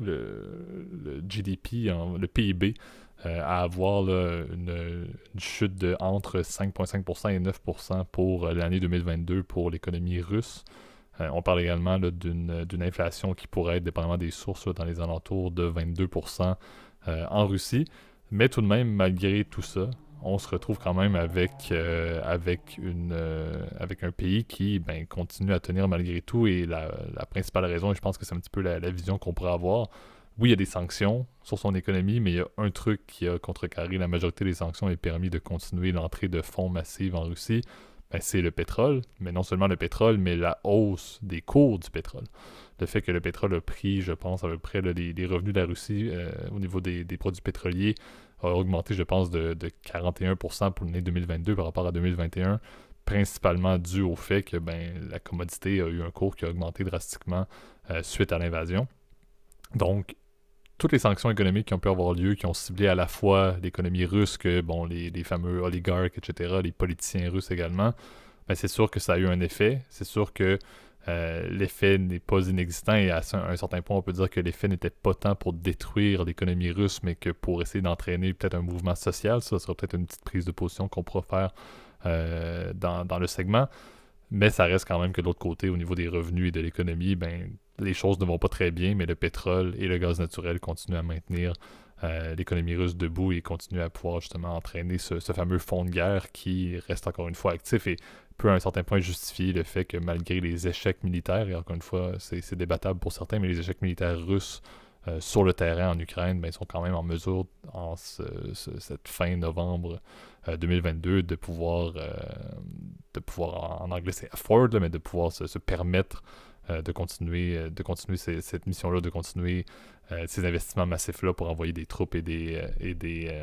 Speaker 1: le, GDP, le PIB, à avoir une, une, chute de entre 5,5% et 9% pour l'année 2022 pour l'économie russe. Euh, on parle également d'une inflation qui pourrait être, dépendamment des sources, dans les alentours de 22% euh, en Russie. Mais tout de même, malgré tout ça, on se retrouve quand même avec, euh, avec, un pays qui ben, continue à tenir malgré tout. Et la, principale raison, et je pense que c'est un petit peu la, la vision qu'on pourrait avoir, oui, il y a des sanctions sur son économie, mais il y a un truc qui a contrecarré la majorité des sanctions et permis de continuer l'entrée de fonds massifs en Russie. Ben, c'est le pétrole, mais non seulement le pétrole, mais la hausse des cours du pétrole. Le fait que le pétrole a pris, je pense, à peu près les, revenus de la Russie euh, au niveau des, produits pétroliers a augmenté, je pense, de, 41% pour l'année 2022 par rapport à 2021, principalement dû au fait que ben, la commodité a eu un cours qui a augmenté drastiquement euh, suite à l'invasion. Donc, toutes les sanctions économiques qui ont pu avoir lieu, qui ont ciblé à la fois l'économie russe que bon, les, fameux oligarques, etc., les politiciens russes également, ben c'est sûr que ça a eu un effet. C'est sûr que euh, l'effet n'est pas inexistant et à un certain point, on peut dire que l'effet n'était pas tant pour détruire l'économie russe, mais que pour essayer d'entraîner peut-être un mouvement social. Ça sera peut-être une petite prise de position qu'on pourra faire euh, dans, dans, le segment. Mais ça reste quand même que de l'autre côté, au niveau des revenus et de l'économie, ben, les choses ne vont pas très bien, mais le pétrole et le gaz naturel continuent à maintenir euh, l'économie russe debout et continuent à pouvoir justement entraîner ce, fameux fond de guerre qui reste encore une fois actif et peut à un certain point justifier le fait que malgré les échecs militaires, et encore une fois c'est débattable pour certains, mais les échecs militaires russes euh, sur le terrain en Ukraine, ben, ils sont quand même en mesure en cette fin novembre 2022 euh, de pouvoir, de pouvoir en, anglais c'est afford, mais de pouvoir se permettre de continuer, euh, de continuer cette mission-là, de continuer euh, ces investissements massifs-là pour envoyer des troupes et, des, et, des,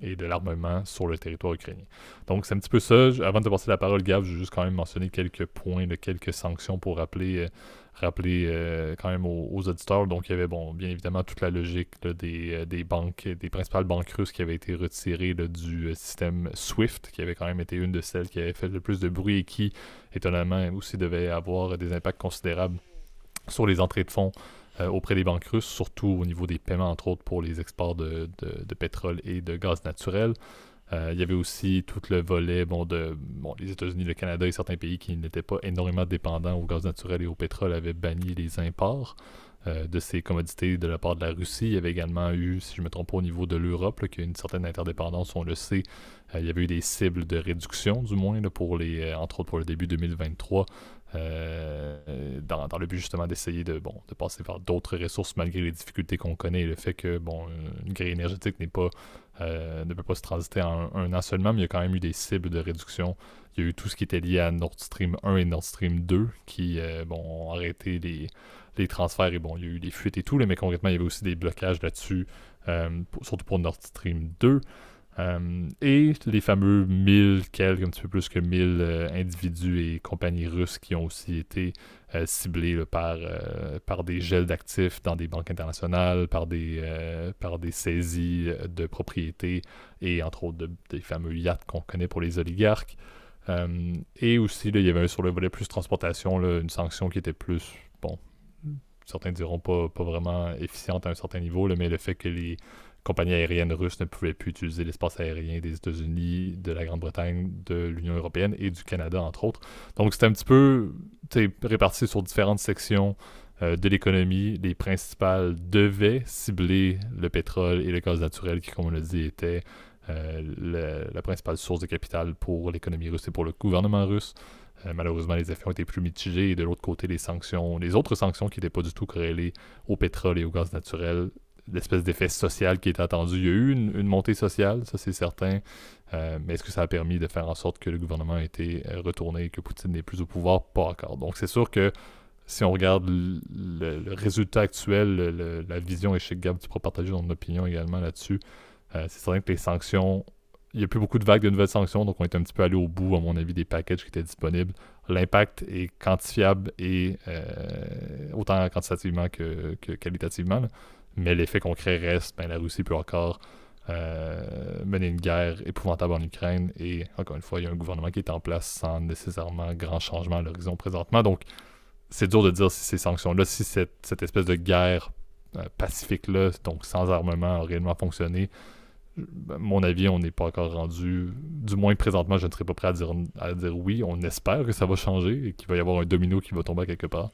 Speaker 1: et de l'armement sur le territoire ukrainien. Donc c'est un petit peu ça. Avant de passer la parole, Gab, je vais juste quand même mentionner quelques points, de quelques sanctions pour rappeler rappeler euh, quand même aux, auditeurs. Donc, il y avait, bon, bien évidemment, toute la logique des, euh, des, banques, des principales banques russes qui avaient été retirées du euh, système SWIFT, qui avait quand même été une de celles qui avait fait le plus de bruit et qui, étonnamment, aussi devait avoir des impacts considérables sur les entrées de fonds auprès des banques russes, surtout au niveau des paiements, entre autres, pour les exports de, de pétrole et de gaz naturel. Euh, il y avait aussi tout le volet bon, de bon, les États-Unis, le Canada et certains pays qui n'étaient pas énormément dépendants au gaz naturel et au pétrole avaient banni les imports. de ces commodités de la part de la Russie. Il y avait également eu, si je ne me trompe pas, au niveau de l'Europe, qui a une certaine interdépendance, on le sait. il y avait eu des cibles de réduction, du moins, pour les, entre autres pour le début 2023. Euh, dans, le but justement d'essayer de, bon, de passer vers d'autres ressources malgré les difficultés qu'on connaît et le fait que bon, une grille énergétique n'est pas, euh, ne peut pas se transiter en un, an seulement, mais il y a quand même eu des cibles de réduction. Il y a eu tout ce qui était lié à Nord Stream 1 et Nord Stream 2 qui euh, ont arrêté les, transferts et bon, il y a eu des fuites et tout, mais concrètement, il y avait aussi des blocages là-dessus, surtout pour Nord Stream 2. Euh, et les fameux 1000, quelques, un petit peu plus que 1000 euh, individus et compagnies russes qui ont aussi été euh, ciblés par, par des gels d'actifs dans des banques internationales, par des, par des saisies de propriété et entre autres des fameux yachts qu'on connaît pour les oligarques. et aussi, il y avait sur le volet plus transportation, une sanction qui était plus, bon, certains diront pas, pas vraiment efficiente à un certain niveau, mais le fait que les compagnies aériennes russes ne pouvaient plus utiliser l'espace aérien des États-Unis, de la Grande-Bretagne, de l'Union européenne et du Canada, entre autres. Donc c'était un petit peu réparti sur différentes sections euh, de l'économie. Les principales devaient cibler le pétrole et le gaz naturel qui, comme on l'a dit, étaient euh, la principale source de capital pour l'économie russe et pour le gouvernement russe. Euh, malheureusement, les effets ont été plus mitigés et de l'autre côté, les sanctions, les autres sanctions qui n'étaient pas du tout corrélées au pétrole et au gaz naturel l'espèce d'effet social qui est attendu. Il y a eu une, montée sociale, ça c'est certain, euh, mais est-ce que ça a permis de faire en sorte que le gouvernement ait été euh, retourné et que Poutine n'est plus au pouvoir? Pas encore. Donc c'est sûr que si on regarde le, résultat actuel, la vision, et chez Gab, tu pourras partager ton opinion également là-dessus, euh, c'est certain que les sanctions, il n'y a plus beaucoup de vagues de nouvelles sanctions, donc on est un petit peu allé au bout, à mon avis, des packages qui étaient disponibles. L'impact est quantifiable et autant quantitativement que, qualitativement. Mais l'effet concret reste, ben, la Russie peut encore euh, mener une guerre épouvantable en Ukraine. Et encore une fois, il y a un gouvernement qui est en place sans nécessairement grand changement à l'horizon présentement. Donc, c'est dur de dire si ces sanctions-là, si cette, espèce de guerre euh, pacifique-là, donc sans armement, a réellement fonctionné. À mon avis, on n'est pas encore rendu. Du moins, présentement, je ne serais pas prêt à dire, à dire oui. On espère que ça va changer et qu'il va y avoir un domino qui va tomber quelque part.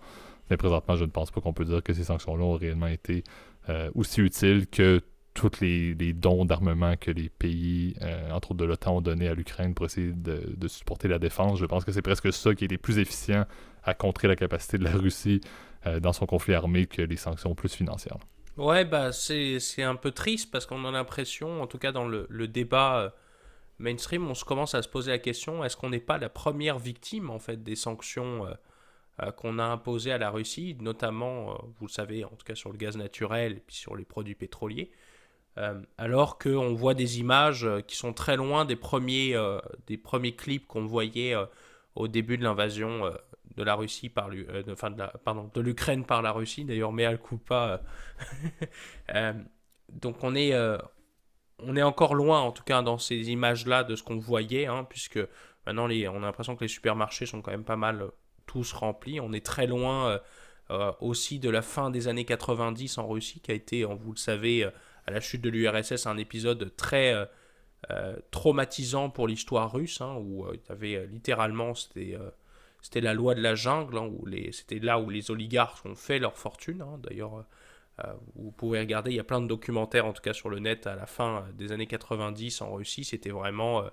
Speaker 1: Mais présentement, je ne pense pas qu'on peut dire que ces sanctions-là ont réellement été euh, aussi utile que tous les, dons d'armement que les pays, euh, entre autres de l'OTAN, ont donné à l'Ukraine pour essayer de, supporter la défense. Je pense que c'est presque ça qui est le plus efficient à contrer la capacité de la Russie euh, dans son conflit armé que les sanctions plus financières.
Speaker 2: Ouais, bah c'est un peu triste parce qu'on a l'impression, en tout cas dans le, débat mainstream, on se commence à se poser la question est-ce qu'on n'est pas la première victime en fait des sanctions qu'on a imposé à la Russie, notamment, euh, vous le savez, en tout cas sur le gaz naturel et puis sur les produits pétroliers, euh, alors qu'on voit des images qui sont très loin des premiers, des premiers clips qu'on voyait au début de l'invasion de la Russie par l'Ukraine par la Russie, d'ailleurs, mais coup pas. donc on est, on est encore loin, en tout cas, dans ces images-là de ce qu'on voyait, hein, puisque maintenant on a l'impression que les supermarchés sont quand même pas mal tous remplis. On est très loin euh, euh, aussi de la fin des années 90 en Russie, qui a été, vous le savez, euh, à la chute de l'URSS, un épisode très traumatisant pour l'histoire russe, hein, où il y avait littéralement, c'était la loi de la jungle, hein, où c'était là où les oligarques ont fait leur fortune. Hein. D'ailleurs, vous pouvez regarder, il y a plein de documentaires, en tout cas sur le net, à la fin des années 90 en Russie. C'était vraiment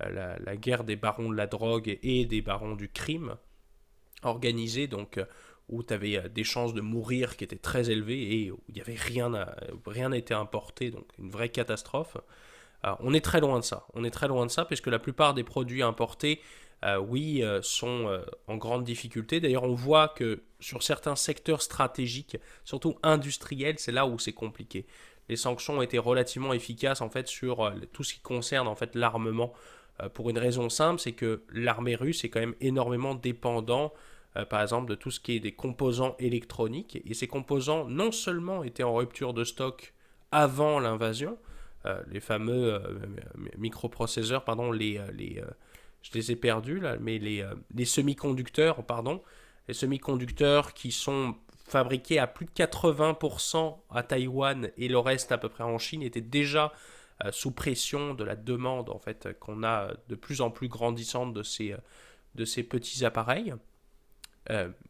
Speaker 2: la, guerre des barons de la drogue et des barons du crime organisé, donc euh, où tu avais euh, des chances de mourir qui étaient très élevées et où il n'y avait rien, rien n'a été importé, donc une vraie catastrophe. Euh, on est très loin de ça. On est très loin de ça puisque la plupart des produits importés, oui, sont en grande difficulté. D'ailleurs, on voit que sur certains secteurs stratégiques, surtout industriels, c'est là où c'est compliqué. Les sanctions ont été relativement efficaces en fait sur tout ce qui concerne en fait l'armement euh, pour une raison simple, c'est que l'armée russe est quand même énormément dépendant, euh, par exemple, de tout ce qui est des composants électroniques. Et ces composants, non seulement étaient en rupture de stock avant l'invasion, euh, les fameux microprocesseurs, pardon, les, les je les ai perdus là, mais les, les semi-conducteurs, pardon, les semi-conducteurs qui sont fabriqués à plus de 80% à Taïwan et le reste à peu près en Chine étaient déjà euh, sous pression de la demande en fait qu'on a de plus en plus grandissante de ces, de ces petits appareils.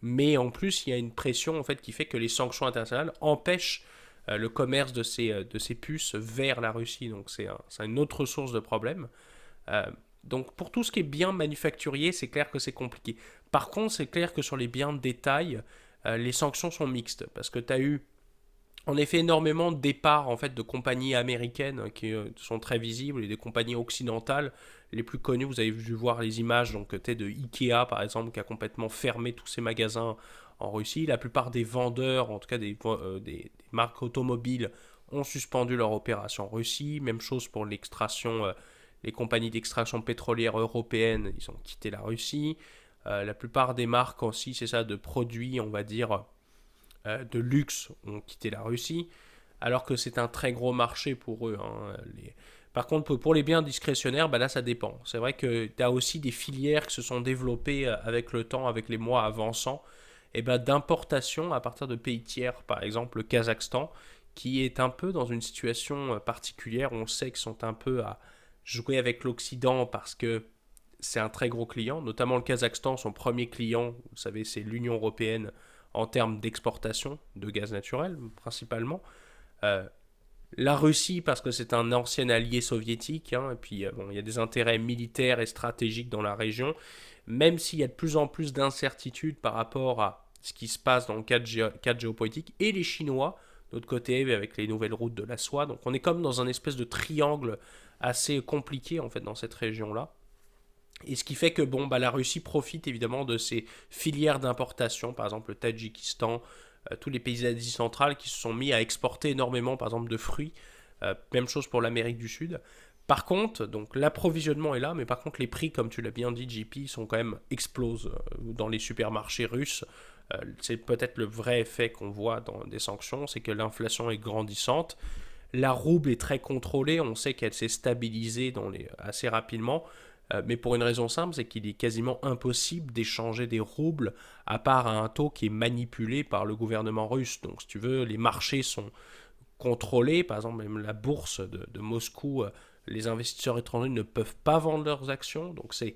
Speaker 2: Mais en plus, il y a une pression en fait qui fait que les sanctions internationales empêchent le commerce de ces, de ces puces vers la Russie. Donc c'est une autre source de problème. donc pour tout ce qui est bien manufacturier, c'est clair que c'est compliqué. Par contre, c'est clair que sur les biens de détail, les sanctions sont mixtes parce que tu as eu en effet énormément de départs en fait de compagnies américaines qui euh, sont très visibles et des compagnies occidentales les plus connues. Vous avez dû voir les images donc de Ikea par exemple qui a complètement fermé tous ses magasins en Russie. La plupart des vendeurs, en tout cas des, euh, marques automobiles, ont suspendu leur opération en Russie. Même chose pour l'extraction, euh, les compagnies d'extraction pétrolière européennes, ils ont quitté la Russie. la plupart des marques aussi, c'est ça, de produits, on va dire de luxe ont quitté la Russie, alors que c'est un très gros marché pour eux. Hein, par contre, pour les biens discrétionnaires, bah là, ça dépend. C'est vrai que tu as aussi des filières qui se sont développées euh, avec le temps, avec les mois avançant, et bah, d'importation à partir de pays tiers, par exemple le Kazakhstan, qui est un peu dans une situation euh, particulière. On sait qu'ils sont un peu à jouer avec l'Occident parce que c'est un très gros client, notamment le Kazakhstan, son premier client, vous savez, c'est l'Union européenne en termes d'exportation de gaz naturel principalement. Euh, la Russie parce que c'est un ancien allié soviétique, hein, et puis euh, bon, il y a des intérêts militaires et stratégiques dans la région, même s'il y a de plus en plus d'incertitudes par rapport à ce qui se passe dans le cadre, géopolitique, et les Chinois, d'autre côté, avec les nouvelles routes de la soie. Donc on est comme dans un espèce de triangle assez compliqué en fait dans cette région-là. Et ce qui fait que bon, bah, la Russie profite évidemment de ces filières d'importation, par exemple le Tadjikistan, euh, tous les pays d'Asie centrale qui se sont mis à exporter énormément, par exemple, de fruits. Euh, même chose pour l'Amérique du Sud. Par contre, donc l'approvisionnement est là, mais par contre les prix, comme tu l'as bien dit, JP, sont quand même explosent euh, dans les supermarchés russes. c'est peut-être le vrai effet qu'on voit dans des sanctions, c'est que l'inflation est grandissante. La rouble est très contrôlée, on sait qu'elle s'est stabilisée assez rapidement. Euh, mais pour une raison simple, c'est qu'il est quasiment impossible d'échanger des roubles à part à un taux qui est manipulé par le gouvernement russe. Donc si tu veux, les marchés sont contrôlés, par exemple même la bourse de, Moscou, euh, les investisseurs étrangers ne peuvent pas vendre leurs actions, donc c'est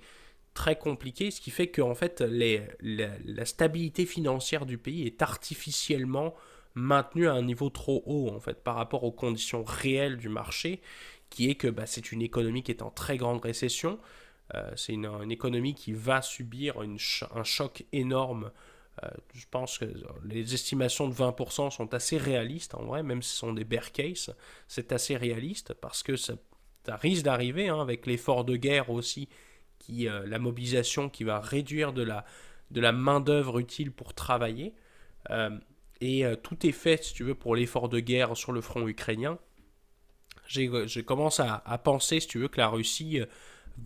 Speaker 2: très compliqué, ce qui fait que fait la, stabilité financière du pays est artificiellement maintenue à un niveau trop haut en fait par rapport aux conditions réelles du marché qui est que bah, c'est une économie qui est en très grande récession. Euh, c'est une, économie qui va subir un choc énorme. Euh, je pense que les estimations de 20% sont assez réalistes en vrai, même si ce sont des bear case, c'est assez réaliste parce que ça, risque d'arriver hein, avec l'effort de guerre aussi, qui, euh, la mobilisation qui va réduire de la, de la main-d'œuvre utile pour travailler. et tout est fait, si tu veux, pour l'effort de guerre sur le front ukrainien j'ai commencé à, penser, si tu veux, que la Russie euh,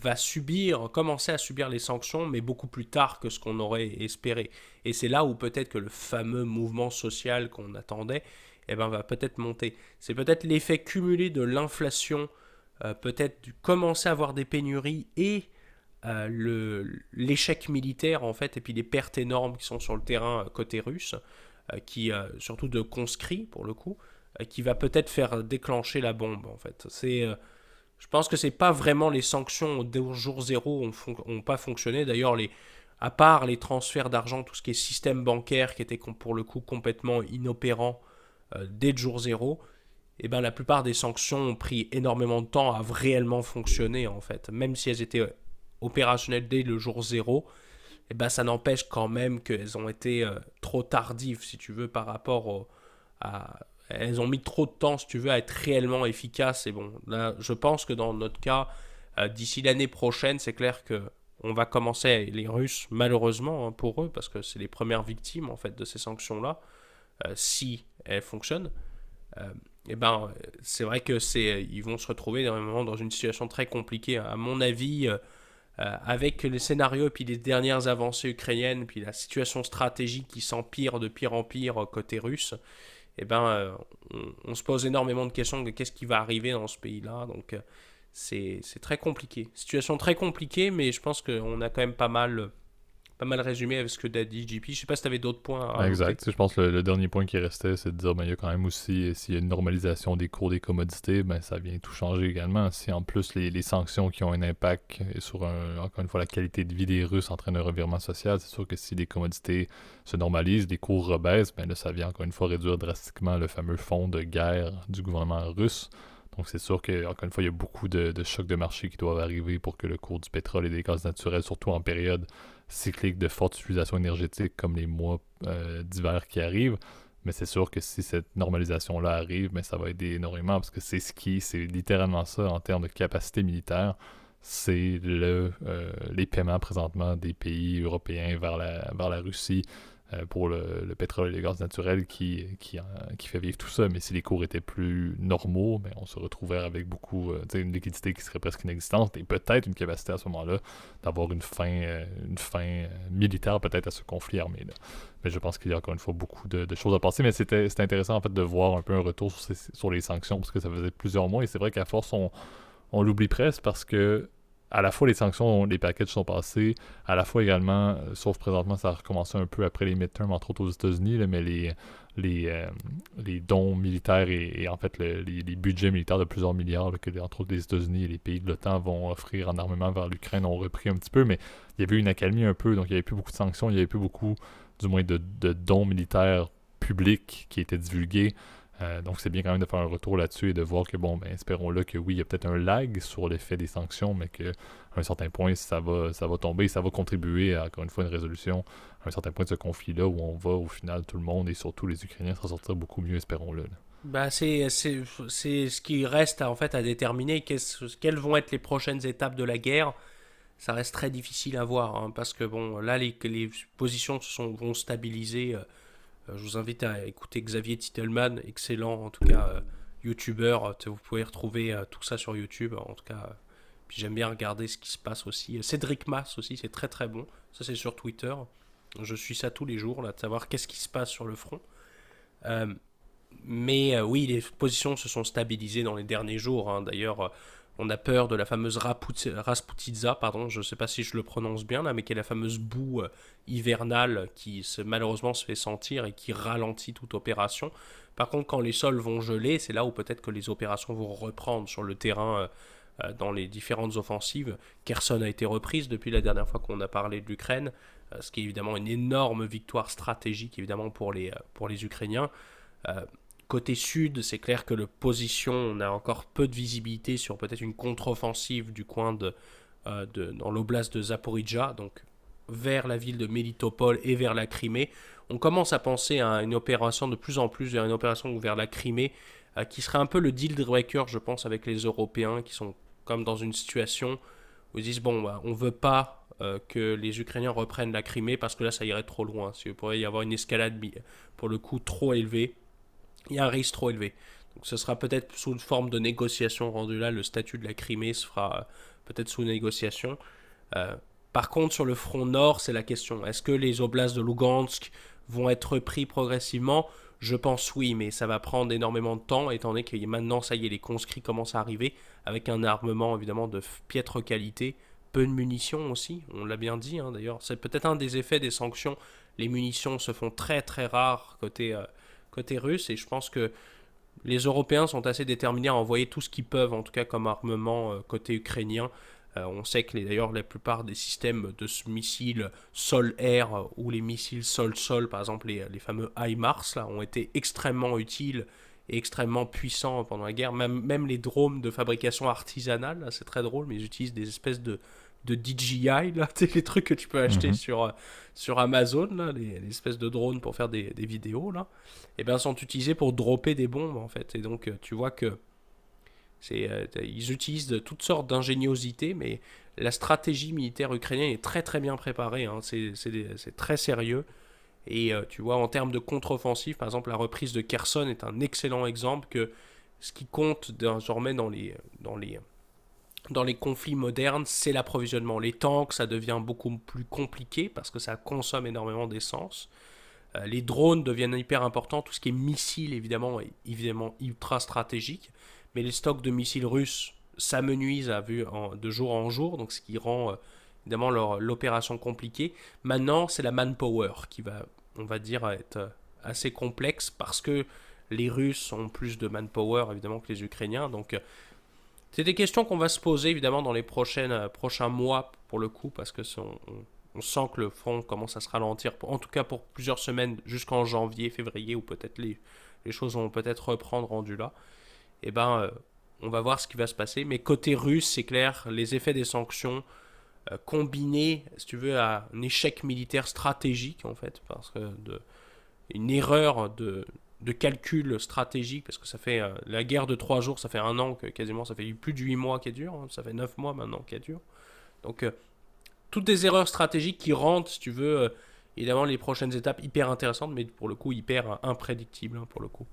Speaker 2: va subir, commencer à subir les sanctions, mais beaucoup plus tard que ce qu'on aurait espéré. Et c'est là où peut-être que le fameux mouvement social qu'on attendait, eh ben, va peut-être monter. C'est peut-être l'effet cumulé de l'inflation, euh, peut-être commencer à avoir des pénuries et euh, l'échec militaire en fait, et puis les pertes énormes qui sont sur le terrain côté russe, qui surtout de conscrits pour le coup, euh, qui va peut-être faire déclencher la bombe en fait. C'est, euh, je pense que c'est pas vraiment les sanctions au jour zéro ont, pas fonctionné. D'ailleurs, à part les transferts d'argent, tout ce qui est système bancaire qui était pour le coup complètement inopérant euh, dès le jour zéro, eh ben la plupart des sanctions ont pris énormément de temps à réellement fonctionner en fait. Même si elles étaient opérationnelles dès le jour zéro, eh ben ça n'empêche quand même qu'elles ont été trop tardives si tu veux par rapport au, à, elles ont mis trop de temps, si tu veux, à être réellement efficaces. Et bon, là, je pense que dans notre cas, euh, d'ici l'année prochaine, c'est clair que on va commencer, les Russes, malheureusement hein, pour eux, parce que c'est les premières victimes en fait de ces sanctions-là, euh, si elles fonctionnent. et euh, eh ben, c'est vrai que c'est, ils vont se retrouver dans, dans une situation très compliquée. À mon avis, avec les scénarios et puis les dernières avancées ukrainiennes, puis la situation stratégique qui s'empire de pire en pire côté russe, eh ben, euh, on, se pose énormément de questions de qu'est-ce qui va arriver dans ce pays-là. Donc, euh, c'est très compliqué. Situation très compliquée, mais je pense qu'on a quand même pas mal pas mal résumé avec ce que t'as dit, JP. Je sais pas si tu avais d'autres points à
Speaker 1: Exact. Je pense que le, dernier point qui restait, c'est de dire ben, il y a quand même aussi, euh, s'il y a une normalisation des cours des commodités, ben, ça vient tout changer également. Si en plus les, sanctions qui ont un impact sur, un, encore une fois, la qualité de vie des Russes entraînent un revirement social, c'est sûr que si les commodités se normalisent, les cours rebaissent, ben là, ça vient encore une fois réduire drastiquement le fameux fonds de guerre du gouvernement russe. Donc c'est sûr qu'encore une fois, il y a beaucoup de, de, chocs de marché qui doivent arriver pour que le cours du pétrole et des gaz naturels, surtout en période cyclique de forte utilisation énergétique comme les mois euh, d'hiver qui arrivent. Mais c'est sûr que si cette normalisation-là arrive, mais ben, ça va aider énormément parce que c'est ce qui, c'est littéralement ça en termes de capacité militaire. C'est le, euh, les paiements présentement des pays européens vers la, vers la Russie pour le, pétrole et les gaz naturels qui, qui, qui, fait vivre tout ça. Mais si les cours étaient plus normaux, ben, on se retrouverait avec beaucoup, euh, une liquidité qui serait presque inexistante et peut-être une capacité à ce moment-là d'avoir une fin, euh, une fin militaire peut-être à ce conflit armé. Là. Mais je pense qu'il y a encore une fois beaucoup de, choses à passer. Mais c'était intéressant en fait de voir un peu un retour sur, sur les sanctions parce que ça faisait plusieurs mois et c'est vrai qu'à force on, on l'oublie presque parce que à la fois les sanctions, les packages sont passés, à la fois également, euh, sauf présentement, ça a recommencé un peu après les midterms, entre autres aux États-Unis, mais les, euh, les dons militaires et, en fait les, budgets militaires de plusieurs milliards que entre autres les États-Unis et les pays de l'OTAN vont offrir en armement vers l'Ukraine ont repris un petit peu, mais il y avait eu une accalmie un peu, donc il n'y avait plus beaucoup de sanctions, il n'y avait plus beaucoup, du moins, de dons militaires publics qui étaient divulgués. Euh, donc c'est bien quand même de faire un retour là-dessus et de voir que bon ben espérons-le que oui il y a peut-être un lag sur l'effet des sanctions mais qu'à un certain point ça va ça va tomber ça va contribuer à encore une fois une résolution. À un certain point de ce conflit là où on va au final tout le monde et surtout les Ukrainiens s'en sortir beaucoup mieux espérons-le.
Speaker 2: Bah c'est ce qui reste en fait à déterminer. Quelles vont être les prochaines étapes de la guerre? Ça reste très difficile à voir hein, parce que bon là les, positions sont, vont stabiliser euh, je vous invite à écouter Xavier Titelman, excellent en tout cas euh, youtubeur. Euh, vous pouvez retrouver tout ça sur YouTube. En tout cas, puis j'aime bien regarder ce qui se passe aussi. Cédric Mass aussi, c'est très très bon. Ça c'est sur Twitter. Je suis ça tous les jours là, de savoir qu'est-ce qui se passe sur le front. mais oui, les positions se sont stabilisées dans les derniers jours. Hein. D'ailleurs, on a peur de la fameuse Rasputitsa, pardon, je ne sais pas si je le prononce bien là, mais qui est la fameuse boue euh, hivernale qui se, malheureusement se fait sentir et qui ralentit toute opération. Par contre, quand les sols vont geler, c'est là où peut-être que les opérations vont reprendre sur le terrain euh, euh, dans les différentes offensives. Kherson a été reprise depuis la dernière fois qu'on a parlé de l'Ukraine, ce qui est évidemment une énorme victoire stratégique évidemment pour les, pour les Ukrainiens. Côté sud, c'est clair que le position, on a encore peu de visibilité sur peut-être une contre-offensive du coin de, euh, dans l'oblast de Zaporizhia, donc vers la ville de Melitopol et vers la Crimée. On commence à penser à une opération de plus en plus vers une opération vers la Crimée, euh, qui serait un peu le deal breaker, je pense, avec les Européens qui sont comme dans une situation où ils disent bon, bah, on veut pas euh, que les Ukrainiens reprennent la Crimée parce que là, ça irait trop loin. Il pourrait y avoir une escalade pour le coup trop élevée il y a un risque trop élevé. Donc ce sera peut-être sous une forme de négociation rendu là, le statut de la Crimée se fera euh, peut-être sous négociation. Euh, par contre, sur le front nord, c'est la question. Est-ce que les oblasts de Lugansk vont être pris progressivement? Je pense oui, mais ça va prendre énormément de temps, étant donné que maintenant, ça y est, les conscrits commencent à arriver, avec un armement évidemment de piètre qualité, peu de munitions aussi, on l'a bien dit hein, d'ailleurs. C'est peut-être un des effets des sanctions. Les munitions se font très très rares côté... Euh, côté russe. Et je pense que les Européens sont assez déterminés à envoyer tout ce qu'ils peuvent, en tout cas comme armement euh, côté ukrainien. Euh, on sait que d'ailleurs la plupart des systèmes de missiles sol-air euh, ou les missiles sol-sol, par exemple les, les fameux HIMARS, là, ont été extrêmement utiles et extrêmement puissants pendant la guerre. Même, même les drones de fabrication artisanale, c'est très drôle, mais ils utilisent des espèces de, de DJI, là, les trucs que tu peux acheter mhm. sur, euh, sur Amazon, là, les, espèces de drones pour faire des, des, vidéos, là, et eh bien sont utilisés pour dropper des bombes, en fait. Et donc, euh, tu vois que c'est, euh, ils utilisent toutes sortes d'ingéniosité, mais la stratégie militaire ukrainienne est très très bien préparée, hein. c'est, très sérieux. Et tu vois, en termes de contre-offensive, par exemple, la reprise de Kherson est un excellent exemple que ce qui compte désormais dans les, dans les, dans les conflits modernes, c'est l'approvisionnement. Les tanks, ça devient beaucoup plus compliqué parce que ça consomme énormément d'essence. Euh, les drones deviennent hyper importants. Tout ce qui est missiles, évidemment, est évidemment ultra stratégique. Mais les stocks de missiles russes s'amenuisent de jour en jour, donc ce qui rend euh, évidemment l'opération compliquée. Maintenant, c'est la manpower qui va, on va dire, être assez complexe parce que les Russes ont plus de manpower évidemment que les Ukrainiens. Donc c'est des questions qu'on va se poser évidemment dans les prochaines, prochains mois pour le coup parce que on, sent que le front commence à se ralentir, en tout cas pour plusieurs semaines jusqu'en janvier, février ou peut-être les, les choses vont peut-être reprendre rendu là. Et eh ben euh, on va voir ce qui va se passer. Mais côté russe, c'est clair, les effets des sanctions euh, combinés, si tu veux, à un échec militaire stratégique en fait, parce que une erreur de, de calcul stratégique, parce que ça fait euh, la guerre de trois jours, ça fait un an que quasiment, ça fait plus de huit mois qu'elle dure, hein, ça fait neuf mois maintenant qu'elle dure. Donc, euh, toutes des erreurs stratégiques qui rendent, si tu veux, euh, évidemment, les prochaines étapes hyper intéressantes, mais pour le coup, hyper imprédictibles, hein, pour le coup.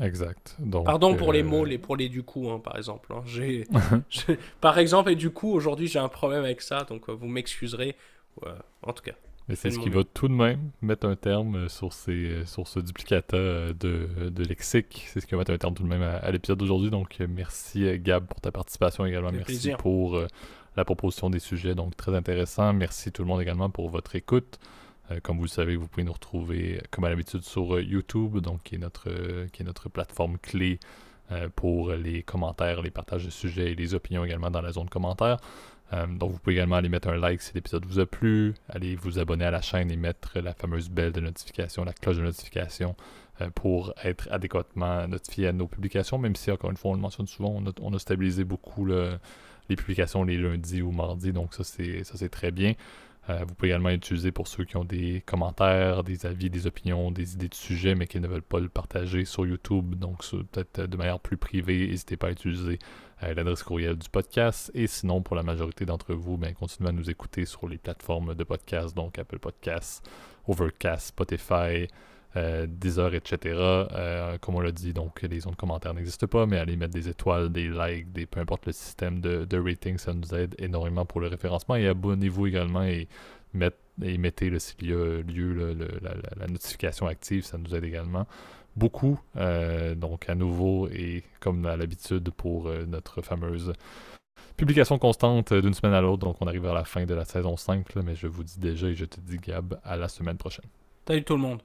Speaker 1: Exact.
Speaker 2: Pardon pour les mots, les, pour les du coup, hein, par exemple. J'ai, par exemple, et du coup, aujourd'hui, j'ai un problème avec ça, donc vous m'excuserez. en tout cas.
Speaker 1: Mais c'est ce qui va tout de même mettre un terme euh, sur, ces, euh, sur ce duplicata euh, de, de lexique. C'est ce qui va mettre un terme tout de même à, l'épisode d'aujourd'hui. Donc, merci Gab pour ta participation également. Merci pour la proposition des sujets. Donc, très intéressant. Merci tout le monde également pour votre écoute. comme vous le savez, vous pouvez nous retrouver comme à l'habitude sur YouTube, donc qui est notre, qui est notre plateforme clé pour les commentaires, les partages de sujets et les opinions également dans la zone commentaires. Euh, donc, vous pouvez également aller mettre un like si l'épisode vous a plu, aller vous abonner à la chaîne et mettre la fameuse belle de notification, la cloche de notification euh, pour être adéquatement notifié à nos publications, même si, encore une fois, on le mentionne souvent, on a, stabilisé beaucoup les publications les lundis ou mardis, donc ça, c'est très bien. Euh, vous pouvez également utiliser pour ceux qui ont des commentaires, des avis, des opinions, des idées de sujets, mais qui ne veulent pas le partager sur YouTube, donc peut-être de manière plus privée, n'hésitez pas à utiliser l'adresse courriel du podcast. Et sinon, pour la majorité d'entre vous, ben, continuez à nous écouter sur les plateformes de podcast, donc Apple Podcasts, Overcast, Spotify, euh, Deezer, etc. Euh, comme on l'a dit, donc les zones commentaires n'existent pas, mais allez mettre des étoiles, des likes, des, peu importe le système de, rating, ça nous aide énormément pour le référencement. Et abonnez-vous également et, et mettez s'il y a lieu la, notification active, ça nous aide également beaucoup. Euh, donc à nouveau, et comme à l'habitude pour euh, notre fameuse publication constante d'une semaine à l'autre, donc on arrive vers la fin de la saison 5, mais je vous dis déjà et je te dis Gab, à la semaine prochaine.
Speaker 2: Salut tout le monde.